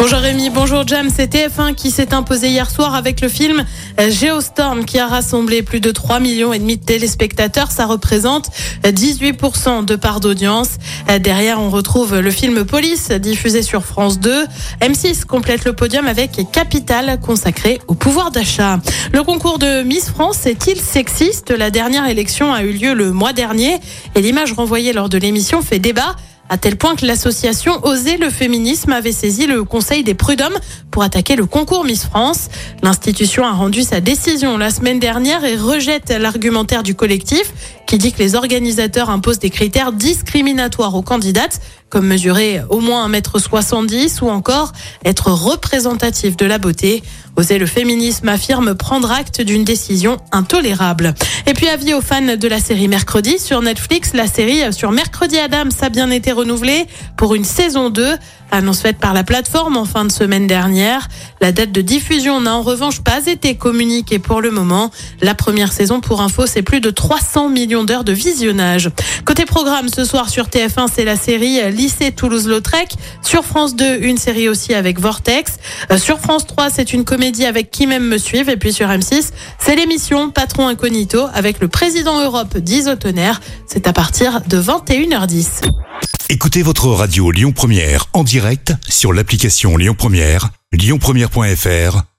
Bonjour Rémi, bonjour Jam. C'est TF1 qui s'est imposé hier soir avec le film euh, Geostorm qui a rassemblé plus de 3 millions et demi de téléspectateurs. Ça représente 18% de part d'audience. Euh, Derrière, on retrouve le film Police diffusé sur France 2. M6 complète le podium avec Capital consacré au pouvoir d'achat. Le concours de Miss France est-il sexiste? La dernière élection a eu lieu le mois dernier et l'image renvoyée lors de l'émission fait débat à tel point que l'association Oser le féminisme avait saisi le Conseil des prud'hommes pour attaquer le concours Miss France. L'institution a rendu sa décision la semaine dernière et rejette l'argumentaire du collectif qui dit que les organisateurs imposent des critères discriminatoires aux candidates comme mesurer au moins 1m70 ou encore être représentatif de la beauté. Oser le féminisme affirme prendre acte d'une décision intolérable. Et puis avis aux fans de la série Mercredi sur Netflix, la série sur Mercredi Adams a bien été renouvelée pour une saison 2. Annonce faite par la plateforme en fin de semaine dernière. La date de diffusion n'a en revanche pas été communiquée pour le moment. La première saison, pour info, c'est plus de 300 millions d'heures de visionnage. Côté programme, ce soir sur TF1, c'est la série Lycée Toulouse-Lautrec. Sur France 2, une série aussi avec Vortex. Euh, Sur France 3, c'est une comédie avec Qui m'aime me suivre. Et puis sur M6, c'est l'émission Patron Incognito avec le président Europe d'Isotonnerre. C'est à partir de 21h10. Écoutez votre radio Lyon Première en direct sur l'application Lyon Première, lyonpremière.fr